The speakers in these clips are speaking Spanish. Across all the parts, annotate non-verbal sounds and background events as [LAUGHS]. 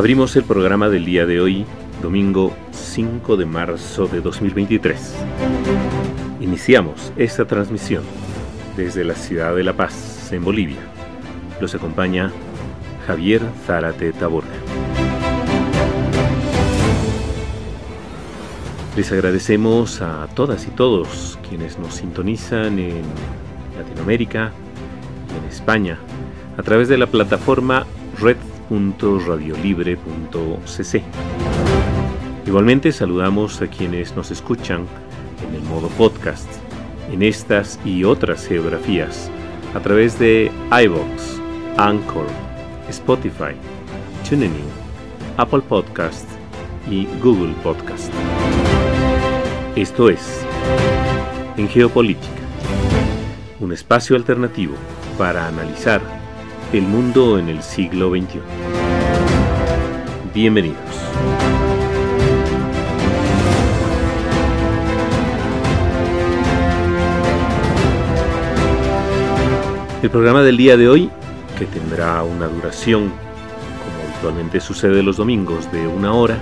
Abrimos el programa del día de hoy, domingo 5 de marzo de 2023. Iniciamos esta transmisión desde la ciudad de La Paz, en Bolivia. Los acompaña Javier Zárate Taborga. Les agradecemos a todas y todos quienes nos sintonizan en Latinoamérica y en España a través de la plataforma red.radiolibre.cc. Igualmente saludamos a quienes nos escuchan en el modo podcast, en estas y otras geografías, a través de iVoox, Anchor, Spotify, TuneIn, Apple Podcast y Google Podcast. Esto es En Geopolítica, un espacio alternativo para analizar el mundo en el siglo XXI. Bienvenidos. El programa del día de hoy, que tendrá una duración, como habitualmente sucede los domingos, de una hora,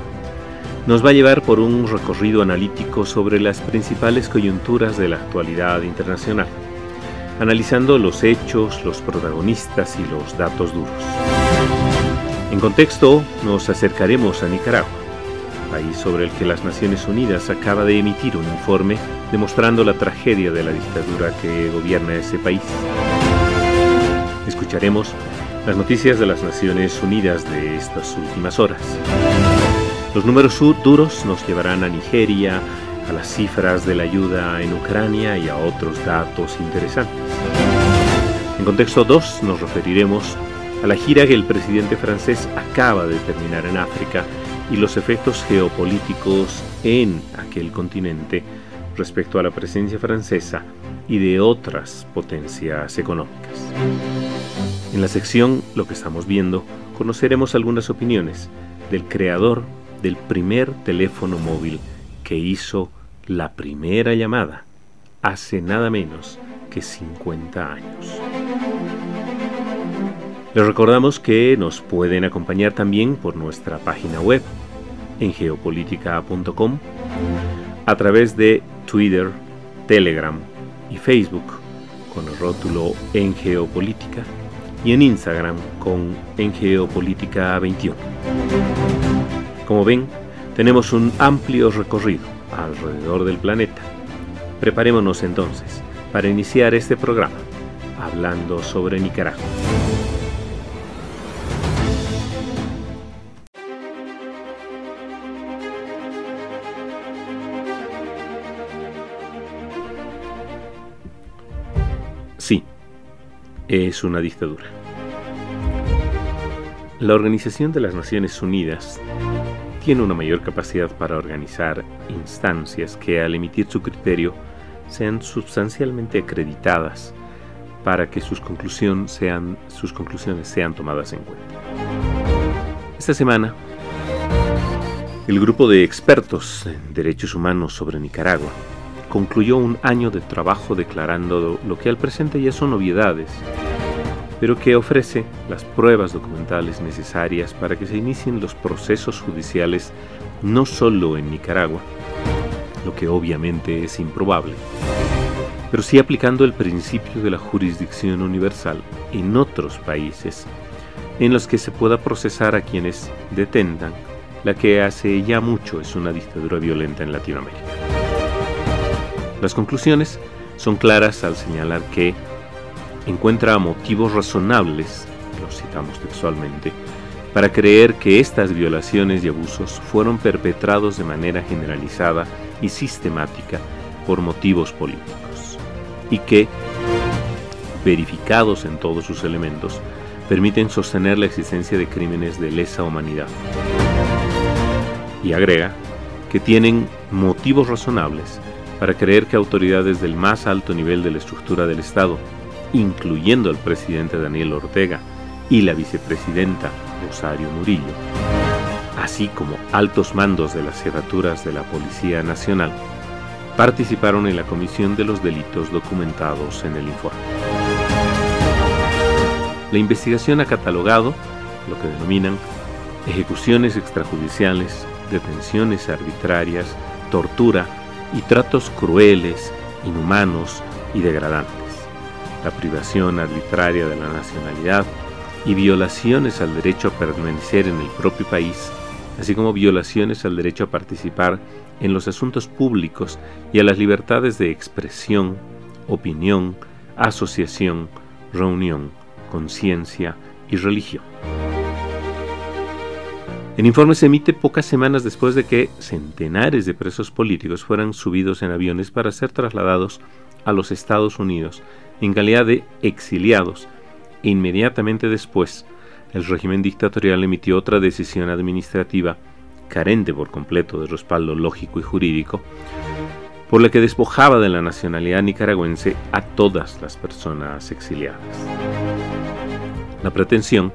nos va a llevar por un recorrido analítico sobre las principales coyunturas de la actualidad internacional analizando los hechos, los protagonistas y los datos duros. En contexto, nos acercaremos a Nicaragua, país sobre el que las Naciones Unidas acaba de emitir un informe demostrando la tragedia de la dictadura que gobierna ese país. Escucharemos las noticias de las Naciones Unidas de estas últimas horas. Los números duros nos llevarán a Nigeria, a las cifras de la ayuda en Ucrania y a otros datos interesantes. En contexto 2 nos referiremos a la gira que el presidente francés acaba de terminar en África y los efectos geopolíticos en aquel continente respecto a la presencia francesa y de otras potencias económicas. En la sección Lo que estamos viendo conoceremos algunas opiniones del creador del primer teléfono móvil que hizo la primera llamada hace nada menos que 50 años. Les recordamos que nos pueden acompañar también por nuestra página web en geopolítica.com a través de Twitter, Telegram y Facebook con el rótulo en geopolítica y en Instagram con en geopolítica 21. Como ven, tenemos un amplio recorrido alrededor del planeta. Preparémonos entonces para iniciar este programa hablando sobre Nicaragua. Sí, es una dictadura. La Organización de las Naciones Unidas tiene una mayor capacidad para organizar instancias que al emitir su criterio sean sustancialmente acreditadas para que sus, conclusiones sean tomadas en cuenta. Esta semana, el grupo de expertos en derechos humanos sobre Nicaragua concluyó un año de trabajo declarando lo que al presente ya son obviedades pero que ofrece las pruebas documentales necesarias para que se inicien los procesos judiciales no solo en Nicaragua, lo que obviamente es improbable, pero sí aplicando el principio de la jurisdicción universal en otros países en los que se pueda procesar a quienes detentan la que hace ya mucho es una dictadura violenta en Latinoamérica. Las conclusiones son claras al señalar que encuentra motivos razonables, los citamos textualmente, para creer que estas violaciones y abusos fueron perpetrados de manera generalizada y sistemática por motivos políticos y que, verificados en todos sus elementos, permiten sostener la existencia de crímenes de lesa humanidad. Y agrega que tienen motivos razonables para creer que autoridades del más alto nivel de la estructura del Estado, incluyendo al presidente Daniel Ortega y la vicepresidenta Rosario Murillo, así como altos mandos de las jefaturas de la Policía Nacional, participaron en la comisión de los delitos documentados en el informe. La investigación ha catalogado lo que denominan ejecuciones extrajudiciales, detenciones arbitrarias, tortura y tratos crueles, inhumanos y degradantes, la privación arbitraria de la nacionalidad y violaciones al derecho a permanecer en el propio país, así como violaciones al derecho a participar en los asuntos públicos y a las libertades de expresión, opinión, asociación, reunión, conciencia y religión. El informe se emite pocas semanas después de que centenares de presos políticos fueran subidos en aviones para ser trasladados a los Estados Unidos en calidad de exiliados e inmediatamente después el régimen dictatorial emitió otra decisión administrativa carente por completo de respaldo lógico y jurídico, por la que despojaba de la nacionalidad nicaragüense a todas las personas exiliadas. La pretensión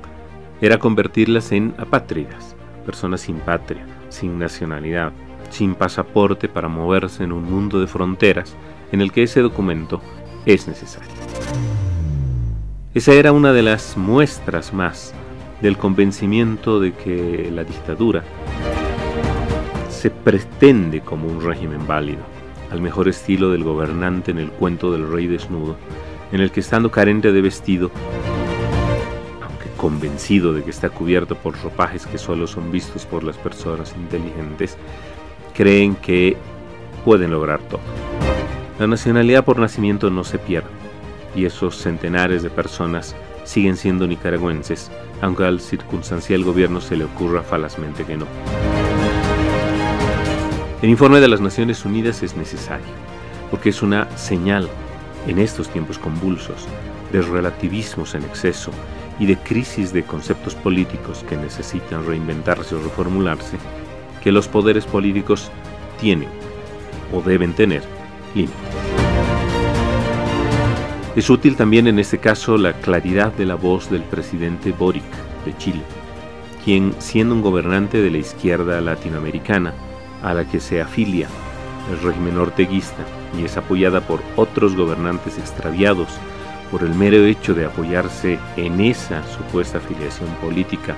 era convertirlas en apátridas, personas sin patria, sin nacionalidad, sin pasaporte para moverse en un mundo de fronteras en el que ese documento es necesario. Esa era una de las muestras más del convencimiento de que la dictadura se pretende como un régimen válido, al mejor estilo del gobernante en el cuento del rey desnudo, en el que estando carente de vestido, convencido de que está cubierto por ropajes que solo son vistos por las personas inteligentes, creen que pueden lograr todo. La nacionalidad por nacimiento no se pierde, y esos centenares de personas siguen siendo nicaragüenses, aunque al circunstancial gobierno se le ocurra falazmente que no. El informe de las Naciones Unidas es necesario, porque es una señal en estos tiempos convulsos de relativismos en exceso y de crisis de conceptos políticos que necesitan reinventarse o reformularse, que los poderes políticos tienen o deben tener límites. Es útil también en este caso la claridad de la voz del presidente Boric de Chile, quien, siendo un gobernante de la izquierda latinoamericana, a la que se afilia el régimen orteguista y es apoyada por otros gobernantes extraviados por el mero hecho de apoyarse en esa supuesta afiliación política,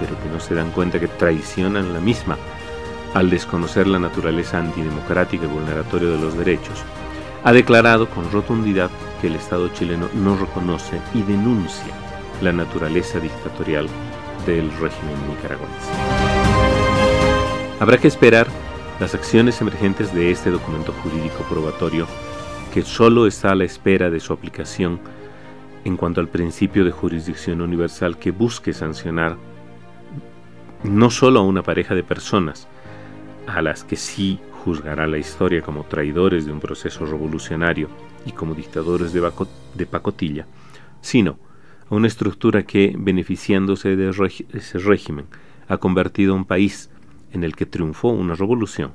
pero que no se dan cuenta que traicionan la misma al desconocer la naturaleza antidemocrática y vulneratoria de los derechos, ha declarado con rotundidad que el Estado chileno no reconoce y denuncia la naturaleza dictatorial del régimen nicaragüense. Habrá que esperar las acciones emergentes de este documento jurídico probatorio que solo está a la espera de su aplicación en cuanto al principio de jurisdicción universal que busque sancionar no solo a una pareja de personas, a las que sí juzgará la historia como traidores de un proceso revolucionario y como dictadores de, pacotilla, sino a una estructura que, beneficiándose de ese régimen, ha convertido un país en el que triunfó una revolución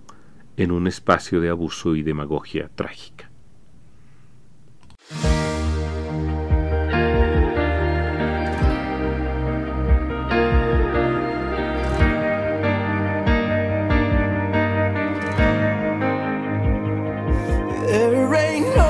en un espacio de abuso y demagogia trágica. rain. No.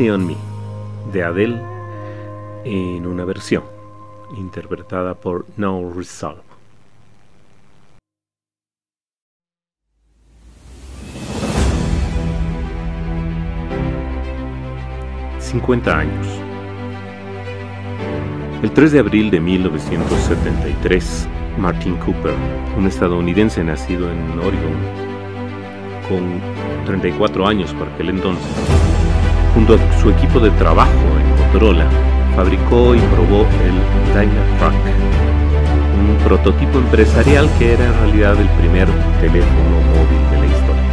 On Me de Adele en una versión interpretada por No Resolve. ...50 años... El 3 de abril de 1973... ...Martin Cooper... ...un estadounidense nacido en Oregon con 34 años por aquel entonces, junto a su equipo de trabajo en Motorola, fabricó y probó el Dynatruck, un prototipo empresarial que era en realidad el primer teléfono móvil de la historia.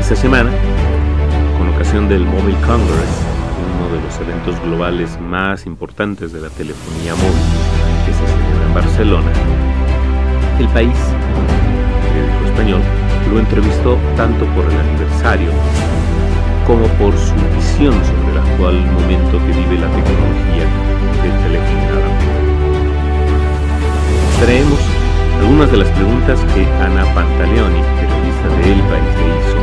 Esta semana, con ocasión del Mobile Congress, uno de los eventos globales más importantes de la telefonía móvil que se celebra en Barcelona, el país, el español, lo entrevistó tanto por el aniversario como por su visión sobre el actual momento que vive la tecnología del teléfono Traemos algunas de las preguntas que Ana Pantaleoni, periodista de El País, le hizo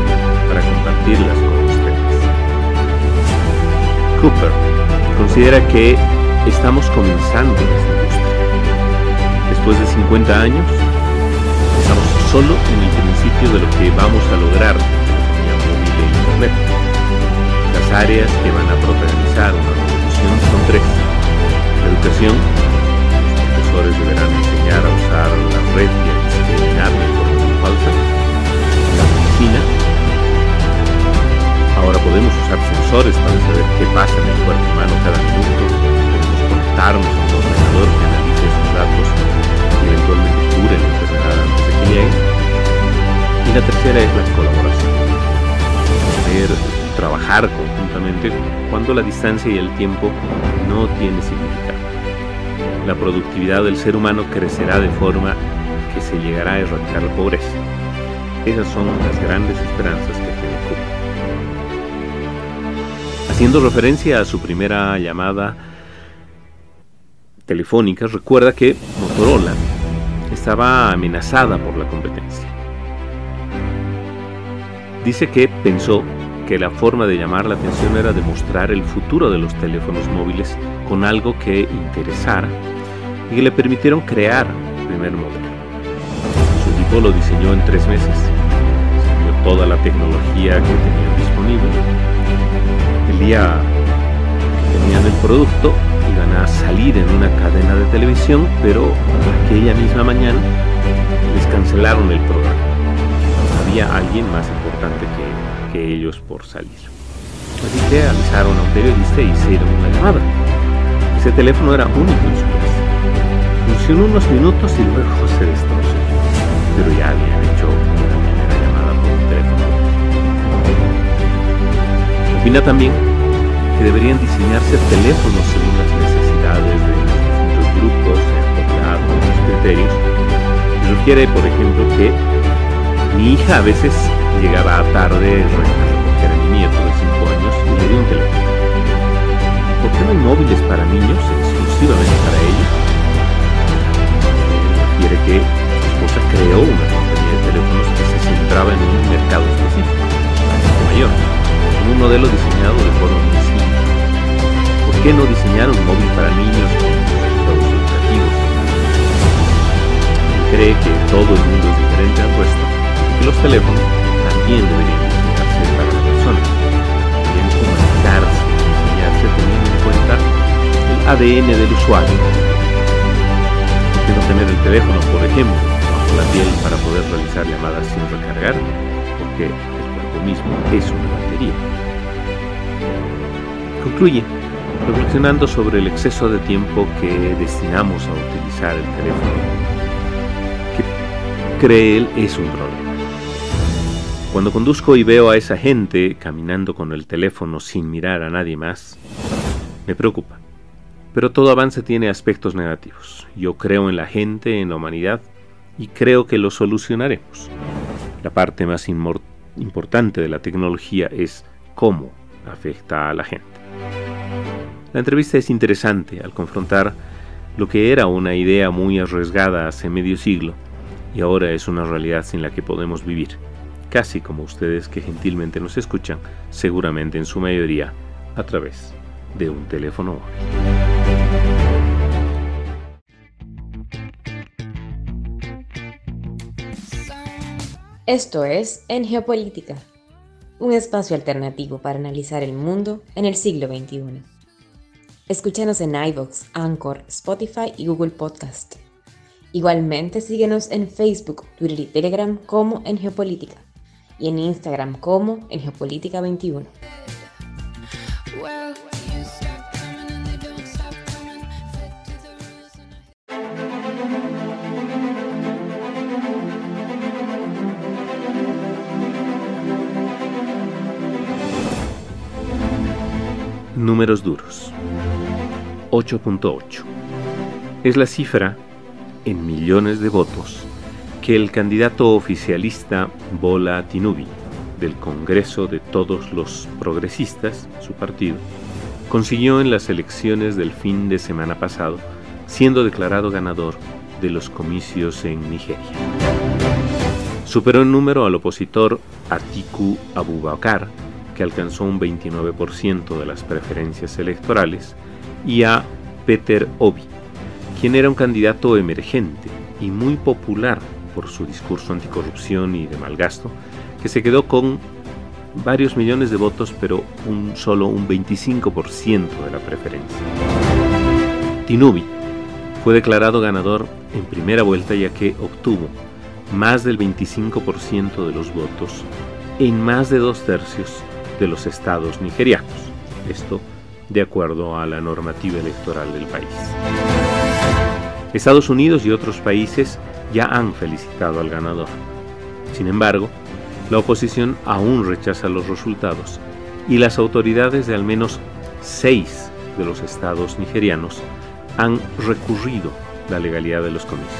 para compartirlas con ustedes. Cooper considera que estamos comenzando esta industria. Después de 50 años, estamos solo en el principio de lo que vamos a lograr en móvil e internet. Áreas que van a protagonizar una revolución son tres. La educación, los profesores deberán enseñar a usar la red y a discriminar la información falsa. La medicina, ahora podemos usar sensores para saber qué pasa en el cuerpo humano cada minuto. Podemos conectarnos a un ordenador que analice esos datos y eventualmente cure la enfermedad antes de que llegue y la tercera es la colaboración. Trabajar conjuntamente cuando la distancia y el tiempo no tienen significado. La productividad del ser humano crecerá de forma que se llegará a erradicar la pobreza. Esas son las grandes esperanzas que tiene Cuba. Haciendo referencia a su primera llamada telefónica, recuerda que Motorola estaba amenazada por la competencia. Dice que pensó que la forma de llamar la atención era demostrar el futuro de los teléfonos móviles con algo que interesara y que le permitieron crear el primer modelo. Su equipo lo diseñó en tres meses, salió toda la tecnología que tenían disponible. El día que tenían el producto iban a salir en una cadena de televisión, pero aquella misma mañana les cancelaron el programa alguien más importante que, ellos por salir. Así que avisaron a un periodista y hicieron una llamada. Ese teléfono era único en su casa. Funcionó unos minutos y luego se destrozó. Pero ya habían hecho una primera llamada por un teléfono. Opina también que deberían diseñarse teléfonos según las necesidades de los distintos grupos, los criterios. Sugiere, por ejemplo, que mi hija a veces llegaba tarde a recoger a mi nieto de 5 años y le dio un teléfono. ¿Por qué no hay móviles para niños exclusivamente para ellos? Refiere que su esposa creó una compañía de teléfonos que se centraba en un mercado específico, mayor, con un modelo diseñado de forma muy simple. ¿Por qué no diseñar un móvil para niños con resultados educativos? Cree que todo el mundo es diferente al resto que los teléfonos también deberían diseñarse para la persona. Deben comunicarse y diseñarse teniendo en cuenta el ADN del usuario. ¿Por qué tener el teléfono, por ejemplo, bajo la piel para poder realizar llamadas sin recargar? Porque el cuerpo mismo es una batería. Concluye reflexionando sobre el exceso de tiempo que destinamos a utilizar el teléfono, que cree él es un problema. Cuando conduzco y veo a esa gente caminando con el teléfono sin mirar a nadie más, me preocupa. Pero todo avance tiene aspectos negativos. Yo creo en la gente, en la humanidad, y creo que lo solucionaremos. La parte más importante de la tecnología es cómo afecta a la gente. La entrevista es interesante al confrontar lo que era una idea muy arriesgada hace medio siglo y ahora es una realidad sin la que podemos vivir, casi como ustedes que gentilmente nos escuchan, seguramente en su mayoría a través de un teléfono móvil. Esto es En Geopolítica, un espacio alternativo para analizar el mundo en el siglo XXI. Escúchanos en iVoox, Anchor, Spotify y Google Podcast. Igualmente síguenos en Facebook, Twitter y Telegram como En Geopolítica y en Instagram como En Geopolítica 21. Números duros. 8.8. Es la cifra, en millones de votos, que el candidato oficialista Bola Tinubi, del Congreso de todos los progresistas, su partido, consiguió en las elecciones del fin de semana pasado, siendo declarado ganador de los comicios en Nigeria. Superó en número al opositor Atiku Abubakar, que alcanzó un 29% de las preferencias electorales, y a Peter Obi, quien era un candidato emergente y muy popular por su discurso anticorrupción y de mal gasto, que se quedó con varios millones de votos, pero un solo un 25% de la preferencia. Tinubi fue declarado ganador en primera vuelta ya que obtuvo más del 25% de los votos en más de dos tercios de los estados nigerianos. Esto de acuerdo a la normativa electoral del país. Estados Unidos y otros países ya han felicitado al ganador. Sin embargo, la oposición aún rechaza los resultados y las autoridades de al menos seis de los estados nigerianos han recurrido la legalidad de los comicios.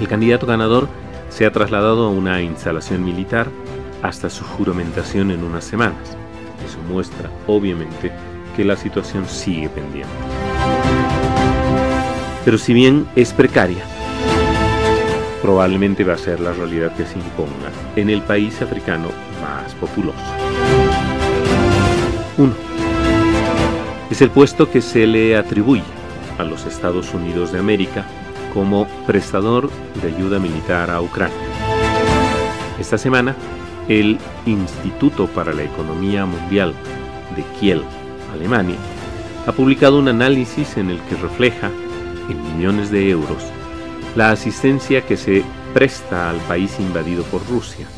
El candidato ganador se ha trasladado a una instalación militar hasta su juramentación en unas semanas. Eso muestra, obviamente, que la situación sigue pendiente. Pero si bien es precaria, probablemente va a ser la realidad que se imponga en el país africano más populoso. 1. Es el puesto que se le atribuye a los Estados Unidos de América como prestador de ayuda militar a Ucrania. Esta semana, el Instituto para la Economía Mundial de Kiel, Alemania, ha publicado un análisis en el que refleja, en millones de euros, la asistencia que se presta al país invadido por Rusia.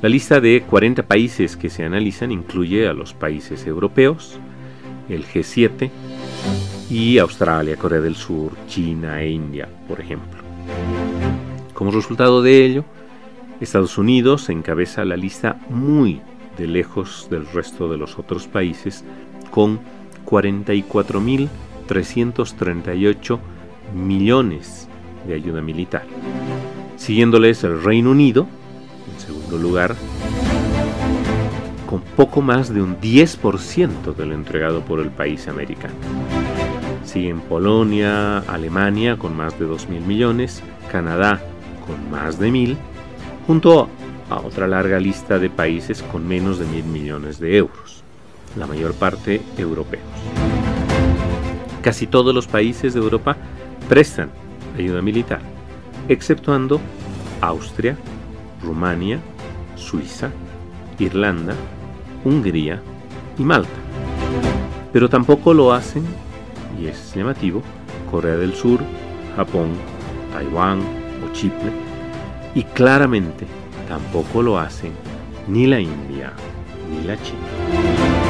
La lista de 40 países que se analizan incluye a los países europeos, el G7 y Australia, Corea del Sur, China e India, por ejemplo. Como resultado de ello, Estados Unidos encabeza la lista muy de lejos del resto de los otros países con 44.338 millones de ayuda militar. Siguiéndoles el Reino Unido, en segundo lugar, con poco más de un 10% de lo entregado por el país americano. Siguen Polonia, Alemania con más de 2.000 millones, Canadá con más de 1.000, junto a otra larga lista de países con menos de mil millones de euros, la mayor parte europeos. Casi todos los países de Europa prestan ayuda militar, exceptuando Austria, Rumania, Suiza, Irlanda, Hungría y Malta. Pero tampoco lo hacen, y es llamativo, Corea del Sur, Japón, Taiwán o Chipre, y claramente tampoco lo hacen ni la India ni la China.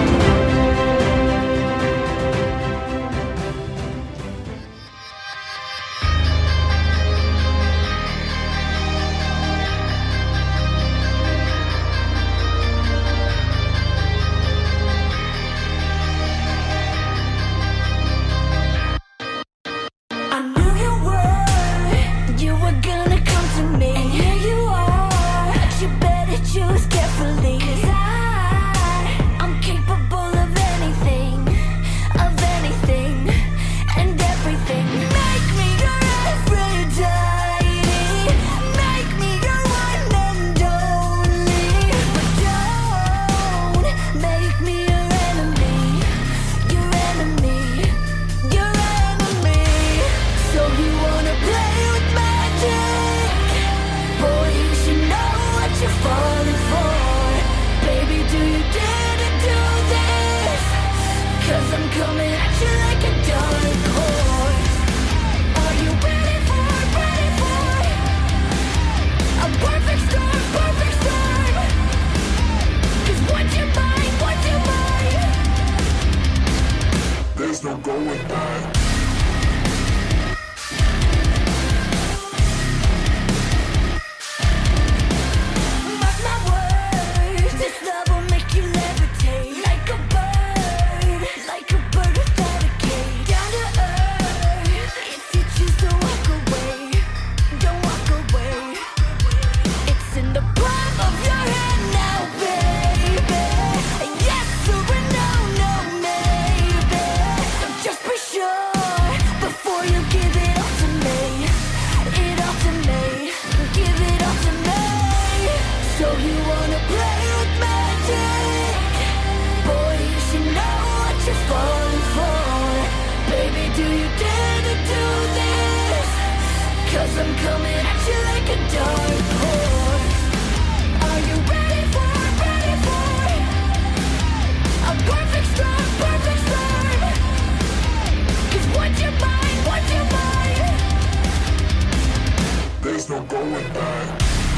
There's no going back.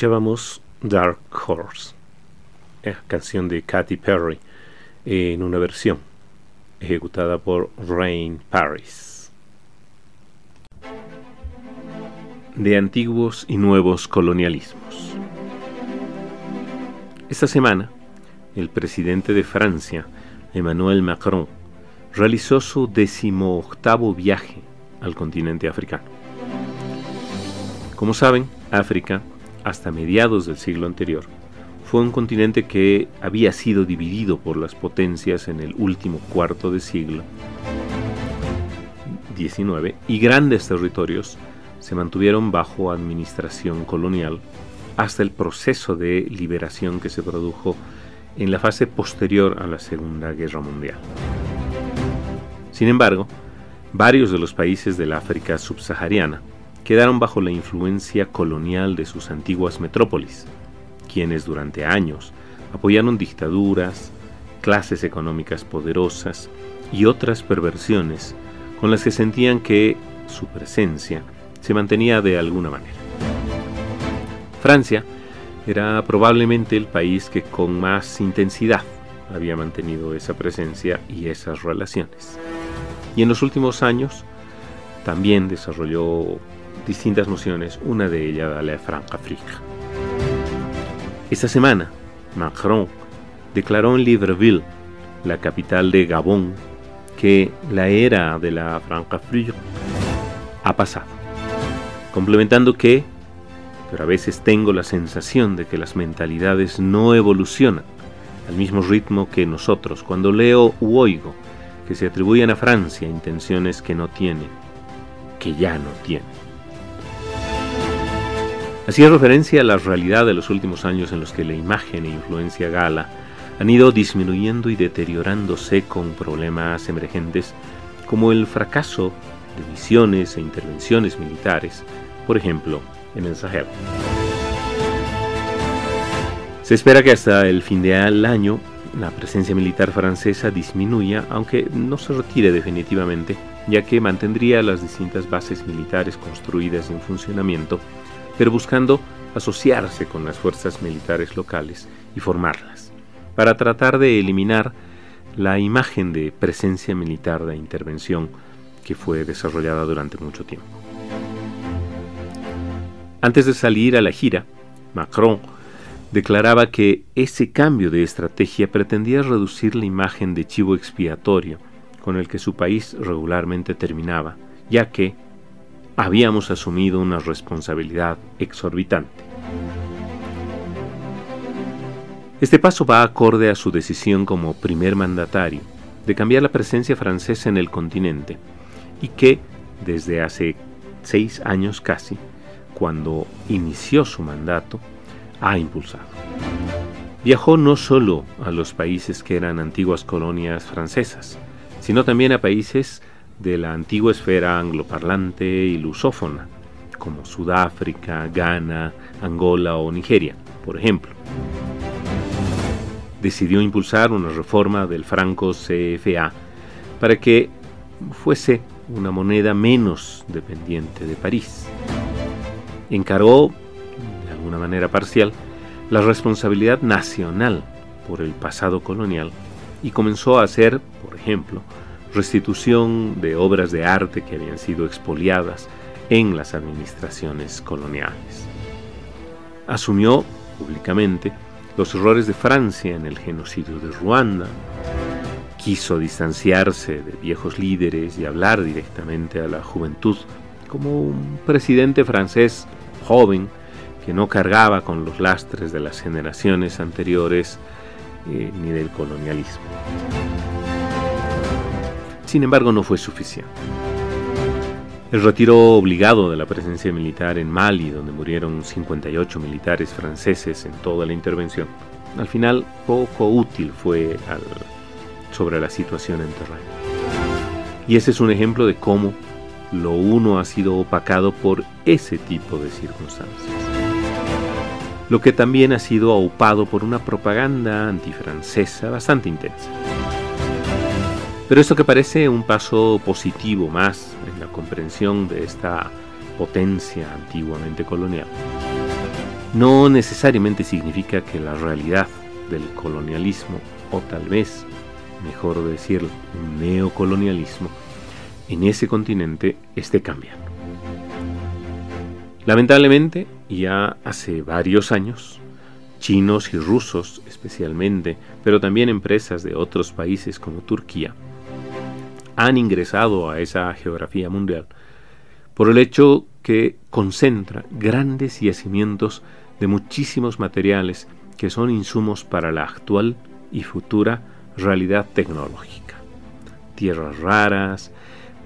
Escuchábamos Dark Horse, canción de Katy Perry, en una versión ejecutada por Rain Paris. De antiguos y nuevos colonialismos. Esta semana, el presidente de Francia, Emmanuel Macron, realizó su decimoctavo viaje al continente africano. Como saben, África hasta mediados del siglo anterior, fue un continente que había sido dividido por las potencias en el último cuarto de siglo XIX y grandes territorios se mantuvieron bajo administración colonial hasta el proceso de liberación que se produjo en la fase posterior a la Segunda Guerra Mundial. Sin embargo, varios de los países del África subsahariana quedaron bajo la influencia colonial de sus antiguas metrópolis, quienes durante años apoyaron dictaduras, clases económicas poderosas y otras perversiones con las que sentían que su presencia se mantenía de alguna manera. Francia era probablemente el país que con más intensidad había mantenido esa presencia y esas relaciones. Y en los últimos años también desarrolló distintas nociones, una de ellas la Francafrique. Esta semana, Macron declaró en Libreville, la capital de Gabón, que la era de la Francafrique ha pasado, complementando que, pero a veces tengo la sensación de que las mentalidades no evolucionan al mismo ritmo que nosotros cuando leo u oigo que se atribuyen a Francia intenciones que no tiene, que ya no tiene. Hacía referencia a la realidad de los últimos años en los que la imagen e influencia gala han ido disminuyendo y deteriorándose con problemas emergentes como el fracaso de misiones e intervenciones militares, por ejemplo, en el Sahel. Se espera que hasta el fin del año la presencia militar francesa disminuya, aunque no se retire definitivamente, ya que mantendría las distintas bases militares construidas en funcionamiento, pero buscando asociarse con las fuerzas militares locales y formarlas, para tratar de eliminar la imagen de presencia militar de intervención que fue desarrollada durante mucho tiempo. Antes de salir a la gira, Macron declaraba que ese cambio de estrategia pretendía reducir la imagen de chivo expiatorio con el que su país regularmente terminaba, ya que habíamos asumido una responsabilidad exorbitante. Este paso va acorde a su decisión como primer mandatario de cambiar la presencia francesa en el continente y que desde hace seis años casi, cuando inició su mandato, ha impulsado. Viajó no solo a los países que eran antiguas colonias francesas, sino también a países de la antigua esfera angloparlante y lusófona, como Sudáfrica, Ghana, Angola o Nigeria, por ejemplo. Decidió impulsar una reforma del franco CFA para que fuese una moneda menos dependiente de París. Encargó una manera parcial, la responsabilidad nacional por el pasado colonial y comenzó a hacer, por ejemplo, restitución de obras de arte que habían sido expoliadas en las administraciones coloniales. Asumió públicamente los errores de Francia en el genocidio de Ruanda, quiso distanciarse de viejos líderes y hablar directamente a la juventud como un presidente francés joven que no cargaba con los lastres de las generaciones anteriores eh, ni del colonialismo. Sin embargo, no fue suficiente. El retiro obligado de la presencia militar en Mali, donde murieron 58 militares franceses en toda la intervención, al final poco útil fue sobre la situación en terreno. Y ese es un ejemplo de cómo lo uno ha sido opacado por ese tipo de circunstancias lo que también ha sido aupado por una propaganda antifrancesa bastante intensa. Pero esto que parece un paso positivo más en la comprensión de esta potencia antiguamente colonial, no necesariamente significa que la realidad del colonialismo, o tal vez, mejor decir, neocolonialismo, en ese continente esté cambiando. Lamentablemente, ya hace varios años, chinos y rusos especialmente, pero también empresas de otros países como Turquía, han ingresado a esa geografía mundial por el hecho que concentra grandes yacimientos de muchísimos materiales que son insumos para la actual y futura realidad tecnológica. Tierras raras,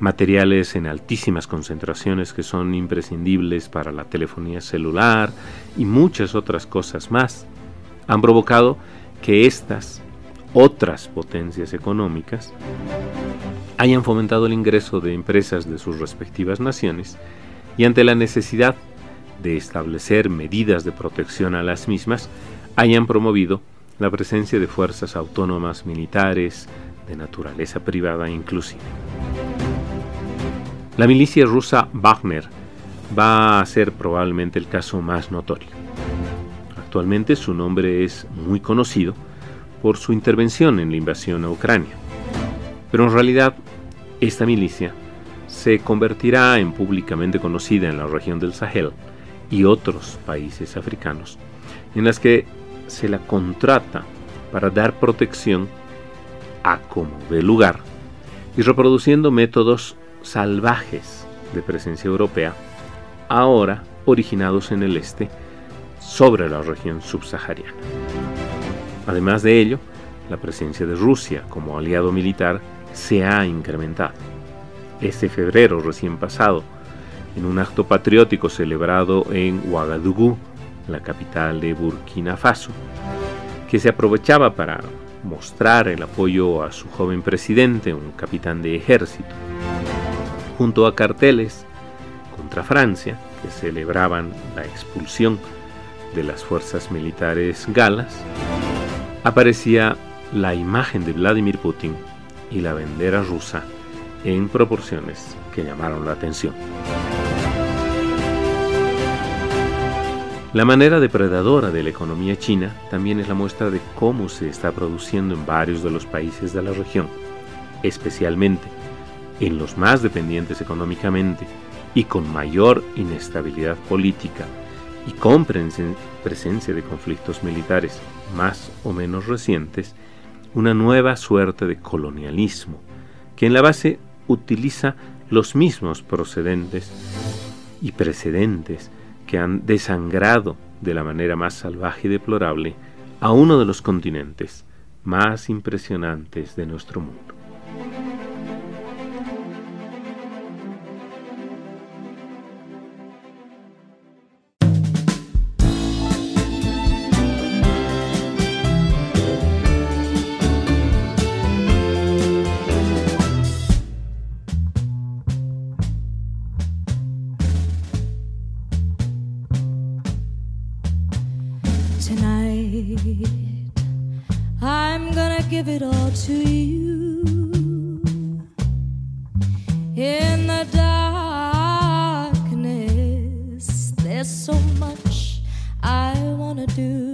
materiales en altísimas concentraciones que son imprescindibles para la telefonía celular y muchas otras cosas más, han provocado que estas otras potencias económicas hayan fomentado el ingreso de empresas de sus respectivas naciones y ante la necesidad de establecer medidas de protección a las mismas, hayan promovido la presencia de fuerzas autónomas militares de naturaleza privada inclusive. La milicia rusa Wagner va a ser probablemente el caso más notorio. Actualmente su nombre es muy conocido por su intervención en la invasión a Ucrania. Pero en realidad esta milicia se convertirá en públicamente conocida en la región del Sahel y otros países africanos, en las que se la contrata para dar protección a como de lugar y reproduciendo métodos salvajes de presencia europea, ahora originados en el este, sobre la región subsahariana. Además de ello, la presencia de Rusia como aliado militar se ha incrementado. Este febrero recién pasado, en un acto patriótico celebrado en Ouagadougou, la capital de Burkina Faso, que se aprovechaba para mostrar el apoyo a su joven presidente, un capitán de ejército, junto a carteles contra Francia que celebraban la expulsión de las fuerzas militares galas, aparecía la imagen de Vladimir Putin y la bandera rusa en proporciones que llamaron la atención. La manera depredadora de la economía china también es la muestra de cómo se está produciendo en varios de los países de la región, especialmente en los más dependientes económicamente y con mayor inestabilidad política y con presencia de conflictos militares más o menos recientes, una nueva suerte de colonialismo, que en la base utiliza los mismos procedentes y precedentes que han desangrado de la manera más salvaje y deplorable a uno de los continentes más impresionantes de nuestro mundo. do.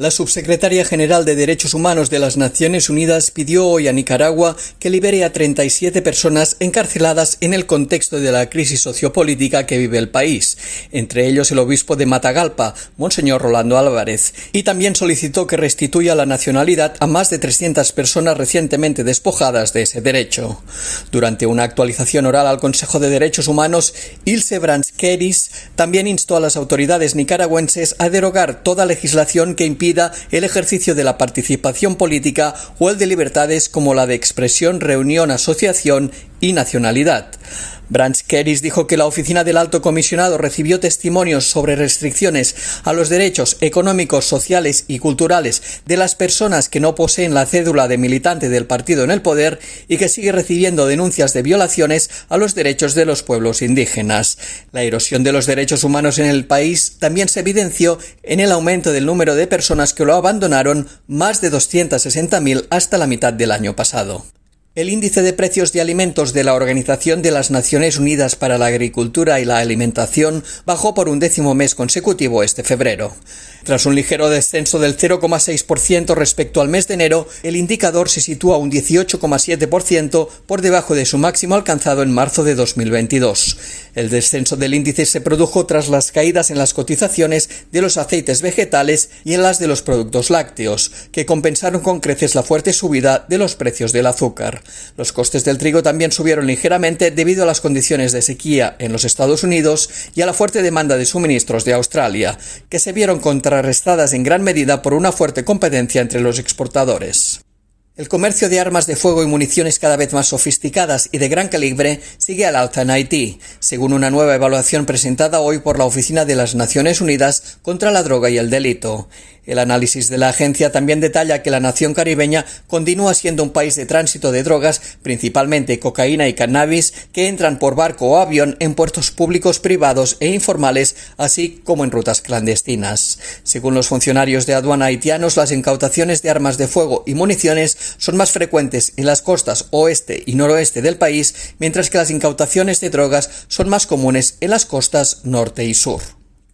La subsecretaria general de Derechos Humanos de las Naciones Unidas pidió hoy a Nicaragua que libere a 37 personas encarceladas en el contexto de la crisis sociopolítica que vive el país, entre ellos el obispo de Matagalpa, Monseñor Rolando Álvarez, y también solicitó que restituya la nacionalidad a más de 300 personas recientemente despojadas de ese derecho. Durante una actualización oral al Consejo de Derechos Humanos, Ilse Branskeris también instó a las autoridades nicaragüenses a derogar toda legislación que impide el ejercicio de la participación política o el de libertades como la de expresión, reunión, asociación y nacionalidad. Branch dijo que la oficina del alto comisionado recibió testimonios sobre restricciones a los derechos económicos, sociales y culturales de las personas que no poseen la cédula de militante del partido en el poder y que sigue recibiendo denuncias de violaciones a los derechos de los pueblos indígenas. La erosión de los derechos humanos en el país también se evidenció en el aumento del número de personas que lo abandonaron, más de 260.000 hasta la mitad del año pasado. El índice de precios de alimentos de la Organización de las Naciones Unidas para la Agricultura y la Alimentación bajó por un décimo mes consecutivo este febrero. Tras un ligero descenso del 0,6% respecto al mes de enero, el indicador se sitúa un 18,7% por debajo de su máximo alcanzado en marzo de 2022. El descenso del índice se produjo tras las caídas en las cotizaciones de los aceites vegetales y en las de los productos lácteos, que compensaron con creces la fuerte subida de los precios del azúcar. Los costes del trigo también subieron ligeramente debido a las condiciones de sequía en los Estados Unidos y a la fuerte demanda de suministros de Australia, que se vieron contrarrestadas en gran medida por una fuerte competencia entre los exportadores. El comercio de armas de fuego y municiones cada vez más sofisticadas y de gran calibre sigue al alza en Haití, según una nueva evaluación presentada hoy por la Oficina de las Naciones Unidas contra la Droga y el Delito. El análisis de la agencia también detalla que la nación caribeña continúa siendo un país de tránsito de drogas, principalmente cocaína y cannabis, que entran por barco o avión en puertos públicos, privados e informales, así como en rutas clandestinas. Según los funcionarios de aduana haitianos, las incautaciones de armas de fuego y municiones son más frecuentes en las costas oeste y noroeste del país, mientras que las incautaciones de drogas son más comunes en las costas norte y sur.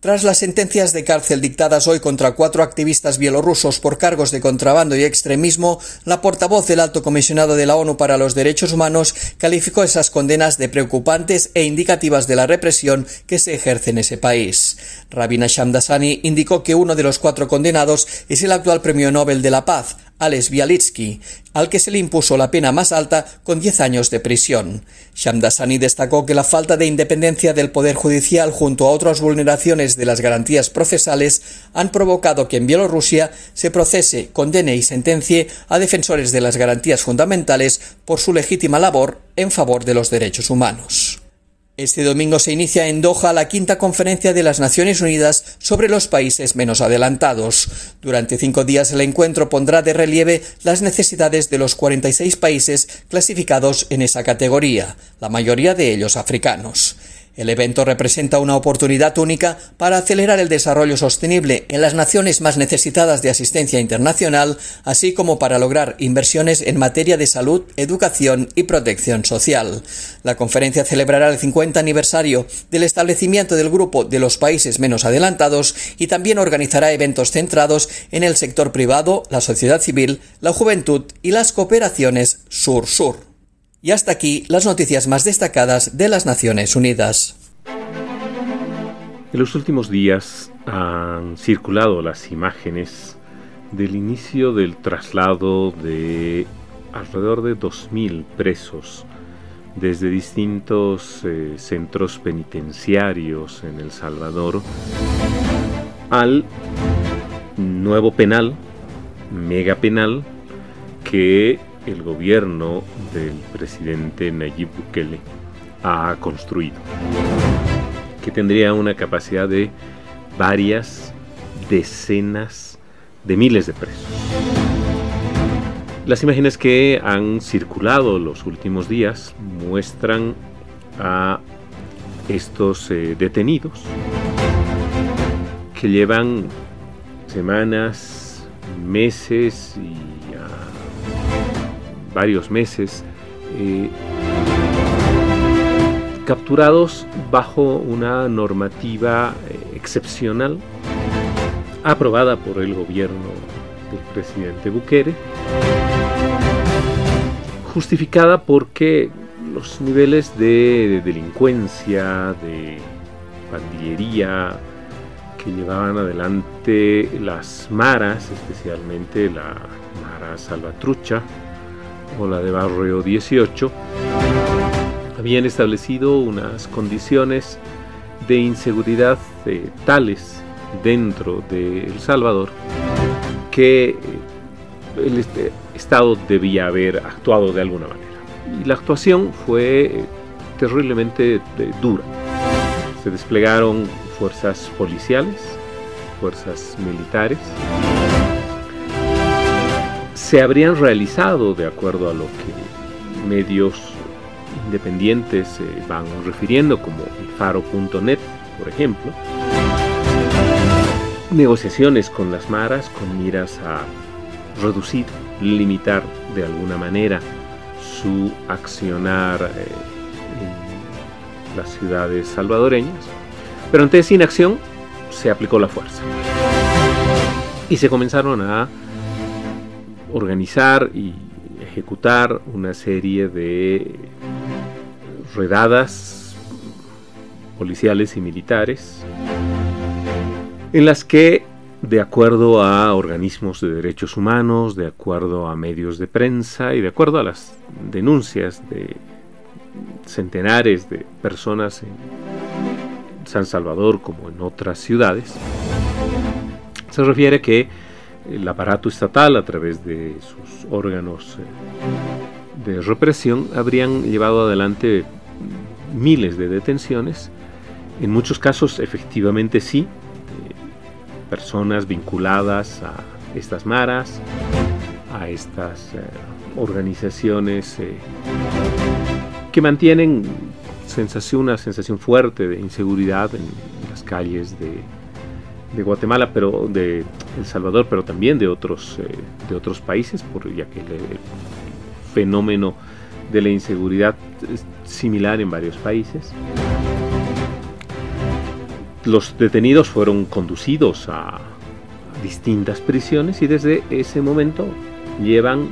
Tras las sentencias de cárcel dictadas hoy contra cuatro activistas bielorrusos por cargos de contrabando y extremismo, la portavoz del alto comisionado de la ONU para los Derechos Humanos calificó esas condenas de preocupantes e indicativas de la represión que se ejerce en ese país. Rabina Shamdasani indicó que uno de los cuatro condenados es el actual Premio Nobel de la Paz, Alex Bialitsky, al que se le impuso la pena más alta con 10 años de prisión. Shamdasani destacó que la falta de independencia del Poder Judicial junto a otras vulneraciones de las garantías procesales han provocado que en Bielorrusia se procese, condene y sentencie a defensores de las garantías fundamentales por su legítima labor en favor de los derechos humanos. Este domingo se inicia en Doha la quinta conferencia de las Naciones Unidas sobre los países menos adelantados. Durante cinco días el encuentro pondrá de relieve las necesidades de los 46 países clasificados en esa categoría, la mayoría de ellos africanos. El evento representa una oportunidad única para acelerar el desarrollo sostenible en las naciones más necesitadas de asistencia internacional, así como para lograr inversiones en materia de salud, educación y protección social. La conferencia celebrará el 50 aniversario del establecimiento del grupo de los países menos adelantados y también organizará eventos centrados en el sector privado, la sociedad civil, la juventud y las cooperaciones sur-sur. Y hasta aquí las noticias más destacadas de las Naciones Unidas. En los últimos días han circulado las imágenes del inicio del traslado de alrededor de 2.000 presos desde distintos eh, centros penitenciarios en El Salvador al nuevo penal, mega penal, que el gobierno del presidente Nayib Bukele ha construido, que tendría una capacidad de varias decenas de miles de presos. Las imágenes que han circulado los últimos días muestran a estos eh, detenidos que llevan semanas, meses y varios meses, eh, capturados bajo una normativa eh, excepcional aprobada por el gobierno del presidente Bukele, justificada porque los niveles de, delincuencia, de pandillería que llevaban adelante las maras, especialmente la Mara Salvatrucha o la de Barrio 18, habían establecido unas condiciones de inseguridad eh, tales dentro de El Salvador que eh, el este, Estado debía haber actuado de alguna manera. Y la actuación fue eh, terriblemente dura. Se desplegaron fuerzas policiales, fuerzas militares. Se habrían realizado, de acuerdo a lo que medios independientes se van refiriendo, como el faro.net, por ejemplo, negociaciones con las maras con miras a reducir, limitar de alguna manera su accionar eh, en las ciudades salvadoreñas. Pero ante esa inacción se aplicó la fuerza. Y se comenzaron a organizar y ejecutar una serie de redadas policiales y militares en las que, de acuerdo a organismos de derechos humanos, de acuerdo a medios de prensa y de acuerdo a las denuncias de centenares de personas en San Salvador como en otras ciudades, se refiere que el aparato estatal a través de sus órganos eh, de represión habrían llevado adelante miles de detenciones, en muchos casos efectivamente sí, eh, personas vinculadas a estas maras, a estas eh, organizaciones que mantienen sensación, una sensación fuerte de inseguridad en, las calles de, Guatemala, pero de El Salvador, pero también de otros, de otros países, por, ya que el fenómeno de la inseguridad similar en varios países. Los detenidos fueron conducidos a distintas prisiones y desde ese momento llevan eh,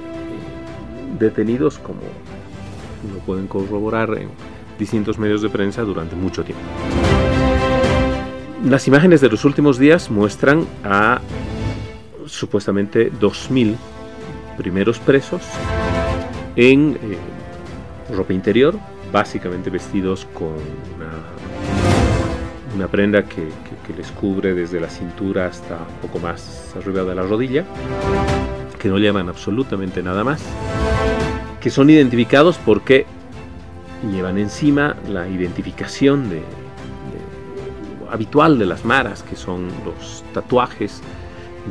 detenidos como lo pueden corroborar en distintos medios de prensa durante mucho tiempo. Las imágenes de los últimos días muestran a supuestamente 2.000 primeros presos en eh, ropa interior, básicamente vestidos con una, prenda que, les cubre desde la cintura hasta poco más arriba de la rodilla, que no llevan absolutamente nada más, que son identificados porque llevan encima la identificación de, habitual de las maras, que son los tatuajes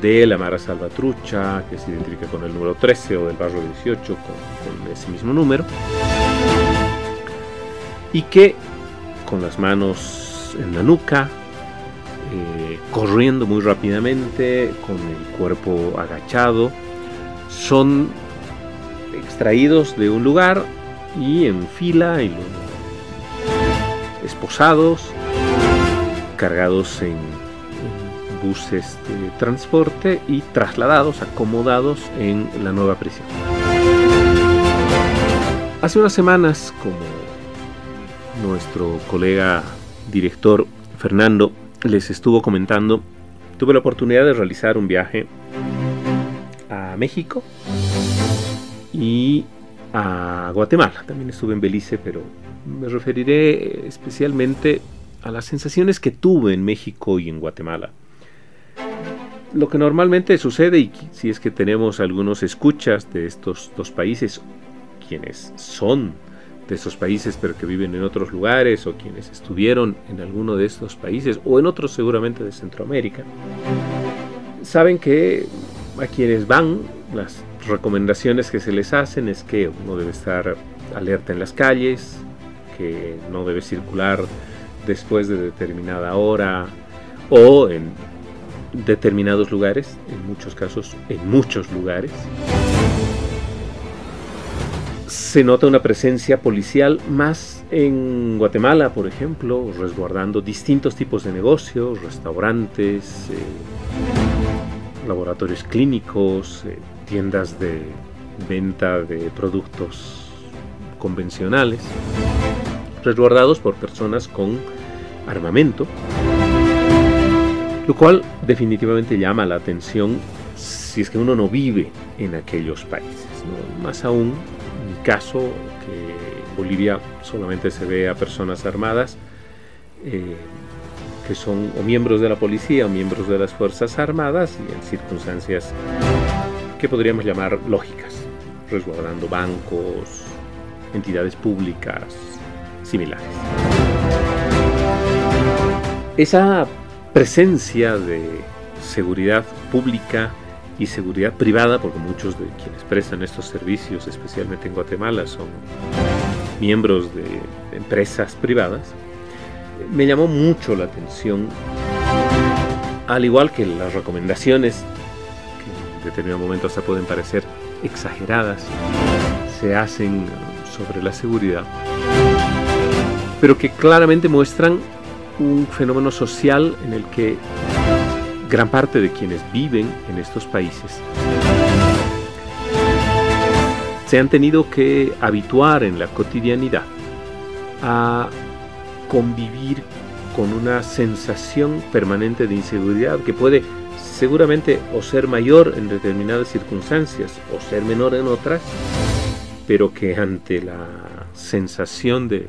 de la Mara Salvatrucha, que se identifica con el número 13 o del barrio 18 con, ese mismo número, y que con las manos en la nuca, eh, corriendo muy rápidamente, con el cuerpo agachado, son extraídos de un lugar y en fila y esposados, cargados en buses de transporte y trasladados, acomodados en la nueva prisión. Hace unas semanas, como nuestro colega director Fernando les estuvo comentando, tuve la oportunidad de realizar un viaje a México y a Guatemala. También estuve en Belice, pero me referiré especialmente a las sensaciones que tuve en México y en Guatemala. Lo que normalmente sucede, y si es que tenemos algunos escuchas de estos dos países, quienes son de esos países pero que viven en otros lugares, o quienes estuvieron en alguno de estos países, o en otros seguramente de Centroamérica, saben que a quienes van, las recomendaciones que se les hacen es que uno debe estar alerta en las calles, que no debe circular después de determinada hora o en determinados lugares, en muchos casos, en muchos lugares. se nota una presencia policial más en Guatemala, por ejemplo, resguardando distintos tipos de negocios, restaurantes, eh, laboratorios clínicos, eh, tiendas de venta de productos convencionales, resguardados por personas con armamento, lo cual definitivamente llama la atención si es que uno no vive en aquellos países. Más aún, en caso que Bolivia solamente se ve a personas armadas, eh, que son o miembros de la policía o miembros de las Fuerzas Armadas y en circunstancias que podríamos llamar lógicas, resguardando bancos, entidades públicas similares. Esa presencia de seguridad pública y seguridad privada, porque muchos de quienes prestan estos servicios, especialmente en Guatemala, son miembros de empresas privadas, me llamó mucho la atención, al igual que las recomendaciones, que en determinado momento hasta pueden parecer exageradas, se hacen sobre la seguridad, pero que claramente muestran un fenómeno social en el que gran parte de quienes viven en estos países se han tenido que habituar en la cotidianidad a convivir con una sensación permanente de inseguridad que puede seguramente o ser mayor en determinadas circunstancias o ser menor en otras, pero que ante la sensación de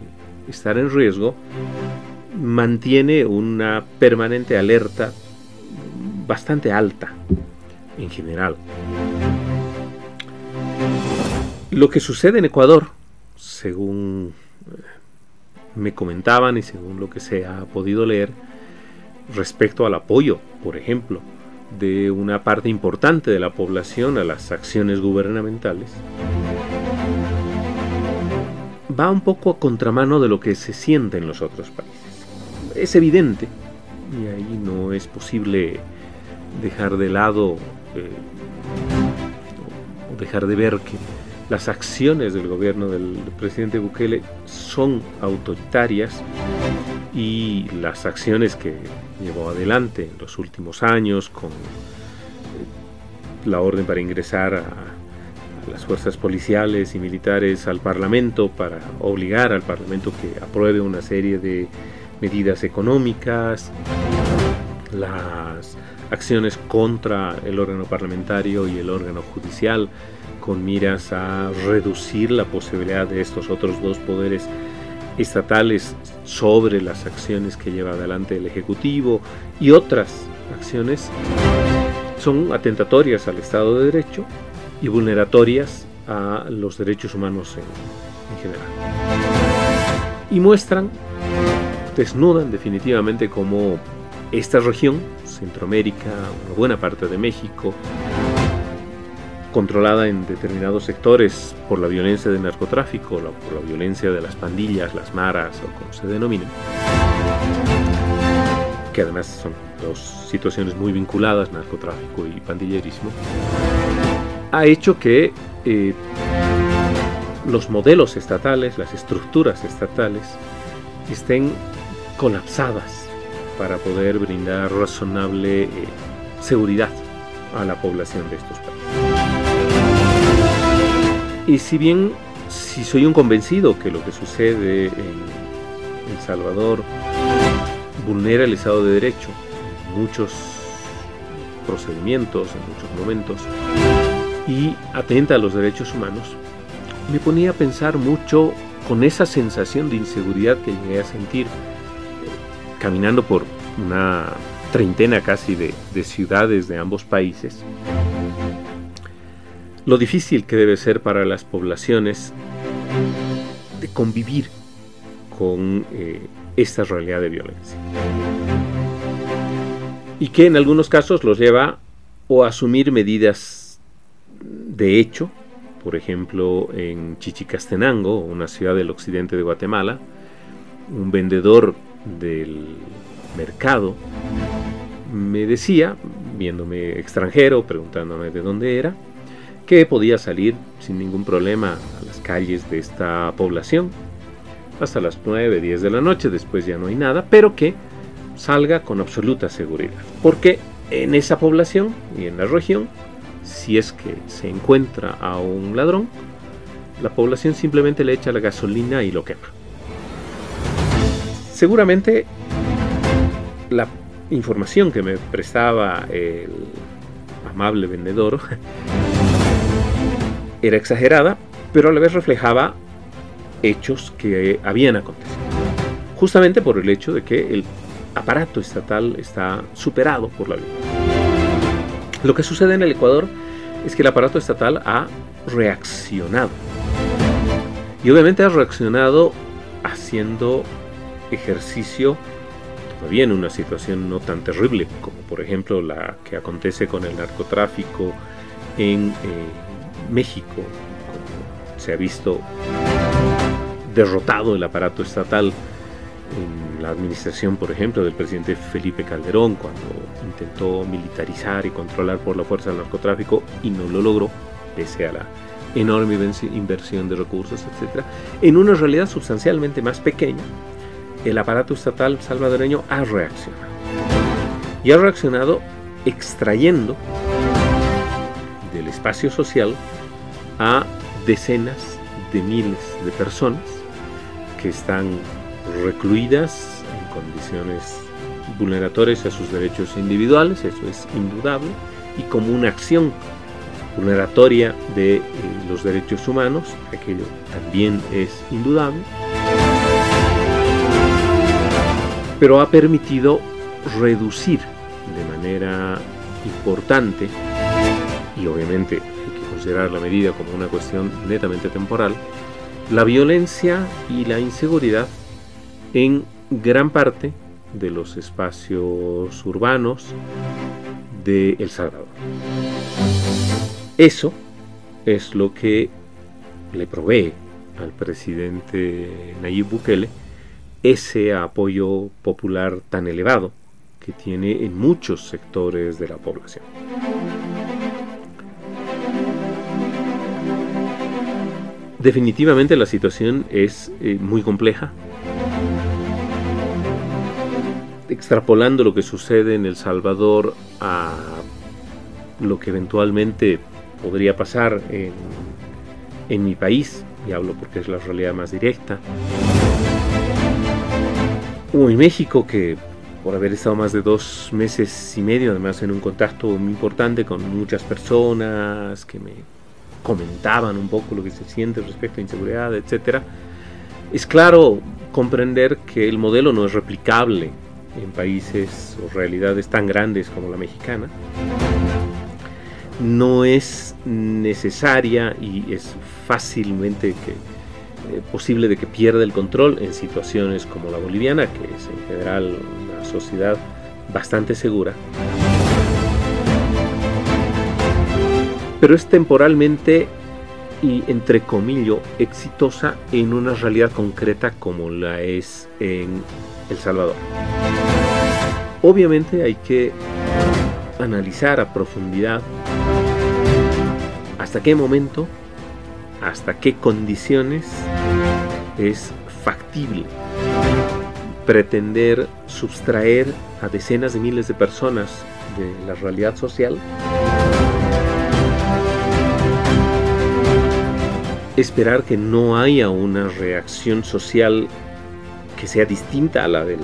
estar en riesgo mantiene una permanente alerta bastante alta en general. Lo que sucede en Ecuador, según eh, me comentaban y según lo que se ha podido leer, respecto al apoyo, por ejemplo, de una parte importante de la población a las acciones gubernamentales, va un poco a contramano de lo que se siente en los otros países. Es evidente, y ahí no es posible dejar de lado eh, o dejar de ver que las acciones del gobierno del presidente Bukele son autoritarias y las acciones que llevó adelante en los últimos años con eh, la orden para ingresar a, las fuerzas policiales y militares al Parlamento para obligar al Parlamento que apruebe una serie de medidas económicas, las acciones contra el órgano parlamentario y el órgano judicial con miras a reducir la posibilidad de estos otros dos poderes estatales sobre las acciones que lleva adelante el Ejecutivo y otras acciones son atentatorias al Estado de Derecho y vulneratorias a los derechos humanos en, en general. Y muestran, desnudan definitivamente cómo esta región Centroamérica, una buena parte de México, controlada en determinados sectores por la violencia del narcotráfico, por la violencia de las pandillas, las maras o como se denominen, que además son dos situaciones muy vinculadas, narcotráfico y pandillerismo, ha hecho que eh, los modelos estatales, las estructuras estatales, estén colapsadas para poder brindar razonable eh, seguridad a la población de estos países. Y si bien si soy un convencido que lo que sucede en El Salvador vulnera el Estado de Derecho en muchos procedimientos, en muchos momentos, y atenta a los derechos humanos, me ponía a pensar mucho con esa sensación de inseguridad que llegué a sentir caminando por una treintena casi de, ciudades de ambos países, lo difícil que debe ser para las poblaciones de convivir con eh, esta realidad de violencia. Y que en algunos casos los lleva o a asumir medidas de hecho, por ejemplo en Chichicastenango, una ciudad del occidente de Guatemala, un vendedor del mercado, me decía, viéndome extranjero, preguntándome de dónde era, que podía salir sin ningún problema a las calles de esta población hasta las 9, 10 de la noche, después ya no hay nada, pero que salga con absoluta seguridad. Porque en esa población y en la región, si es que se encuentra a un ladrón, la población simplemente le echa la gasolina y lo quema. Seguramente la información que me prestaba el amable vendedor [LAUGHS] era exagerada, pero a la vez reflejaba hechos que habían acontecido. Justamente por el hecho de que el aparato estatal está superado por la violencia. Lo que sucede en el Ecuador es que el aparato estatal ha reaccionado. Y obviamente ha reaccionado haciendo ejercicio todavía en una situación no tan terrible como por ejemplo la que acontece con el narcotráfico en eh, México. Como se ha visto derrotado el aparato estatal en la administración, por ejemplo, del presidente Felipe Calderón, cuando intentó militarizar y controlar por la fuerza el narcotráfico y no lo logró, pese a la enorme inversión de recursos, etc. En una realidad sustancialmente más pequeña, el aparato estatal salvadoreño ha reaccionado. Y ha reaccionado extrayendo del espacio social a decenas de miles de personas que están recluidas en condiciones vulneratorias a sus derechos individuales, eso es indudable, y como una acción vulneratoria de eh, los derechos humanos, aquello también es indudable, pero ha permitido reducir de manera importante, y obviamente hay que considerar la medida como una cuestión netamente temporal, la violencia y la inseguridad en gran parte de los espacios urbanos de El Salvador. Eso es lo que le provee al presidente Nayib Bukele ese apoyo popular tan elevado que tiene en muchos sectores de la población. Definitivamente la situación es eh, muy compleja, extrapolando lo que sucede en El Salvador a lo que eventualmente podría pasar en, mi país, y hablo porque es la realidad más directa, o en México, que por haber estado más de dos meses y medio, además en un contacto muy importante con muchas personas que me comentaban un poco lo que se siente respecto a inseguridad, etc., es claro comprender que el modelo no es replicable en países o realidades tan grandes como la mexicana, no es necesaria y es fácilmente eh, posible de que pierda el control en situaciones como la boliviana, que es en general una sociedad bastante segura. Pero es temporalmente y entre comillas exitosa en una realidad concreta como la es en El Salvador. Obviamente hay que analizar a profundidad hasta qué momento, hasta qué condiciones es factible pretender sustraer a decenas de miles de personas de la realidad social esperar que no haya una reacción social que sea distinta a la del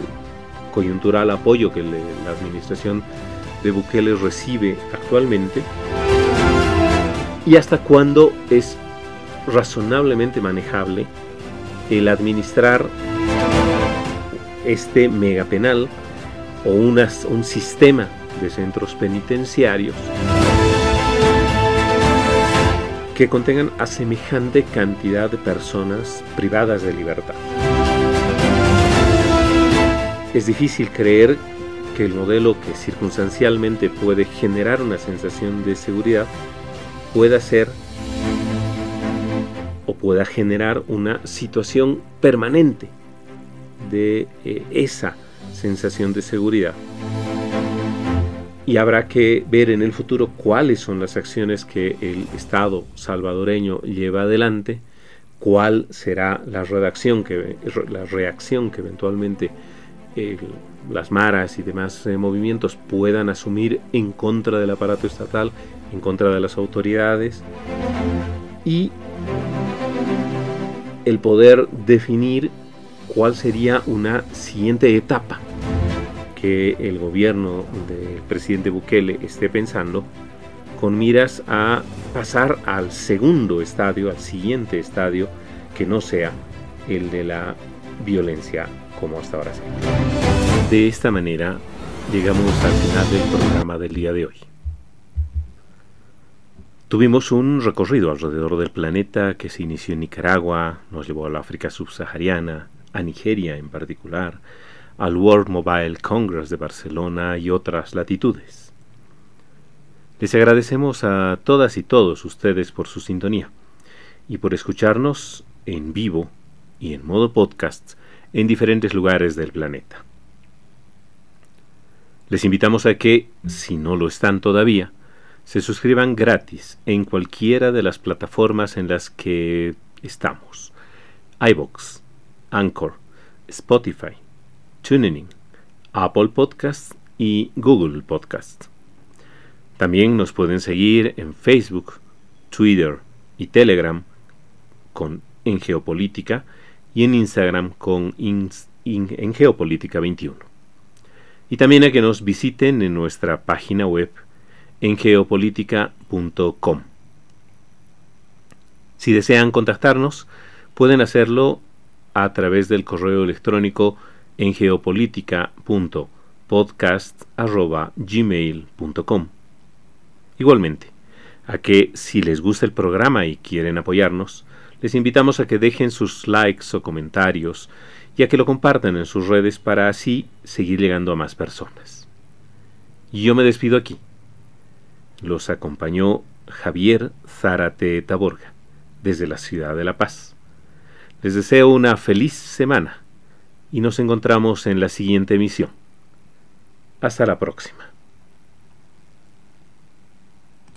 coyuntural apoyo que la administración de Bukele recibe actualmente y hasta cuándo es razonablemente manejable el administrar este megapenal o un sistema de centros penitenciarios que contengan a semejante cantidad de personas privadas de libertad. Es difícil creer que el modelo que circunstancialmente puede generar una sensación de seguridad pueda ser o pueda generar una situación permanente de eh, esa sensación de seguridad. Y habrá que ver en el futuro cuáles son las acciones que el Estado salvadoreño lleva adelante cuál será la redacción que la reacción que eventualmente las maras y demás eh, movimientos puedan asumir en contra del aparato estatal, en contra de las autoridades. Y el poder definir cuál sería una siguiente etapa que el gobierno del presidente Bukele esté pensando con miras a pasar al segundo estadio, al siguiente estadio, que no sea el de la violencia como hasta ahora. De esta manera llegamos al final del programa del día de hoy. Tuvimos un recorrido alrededor del planeta que se inició en Nicaragua, nos llevó a la África subsahariana, a Nigeria en particular, al World Mobile Congress de Barcelona y otras latitudes. Les agradecemos a todas y todos ustedes por su sintonía y por escucharnos en vivo y en modo podcast en diferentes lugares del planeta. Les invitamos a que, si no lo están todavía, se suscriban gratis en cualquiera de las plataformas en las que estamos. iBox, Anchor, Spotify, TuneIn, Apple Podcasts y Google Podcasts. También nos pueden seguir en Facebook, Twitter y Telegram con En Geopolítica y en Instagram con en Geopolítica 21. Y también a que nos visiten en nuestra página web en geopolítica.com. Si desean contactarnos, pueden hacerlo a través del correo electrónico en geopolítica.podcast.gmail.com. Igualmente, a que si les gusta el programa y quieren apoyarnos, les invitamos a que dejen sus likes o comentarios y a que lo compartan en sus redes para así seguir llegando a más personas. Yo me despido aquí. Los acompañó Javier Zárate Taborga, desde la ciudad de La Paz. Les deseo una feliz semana y nos encontramos en la siguiente emisión. Hasta la próxima.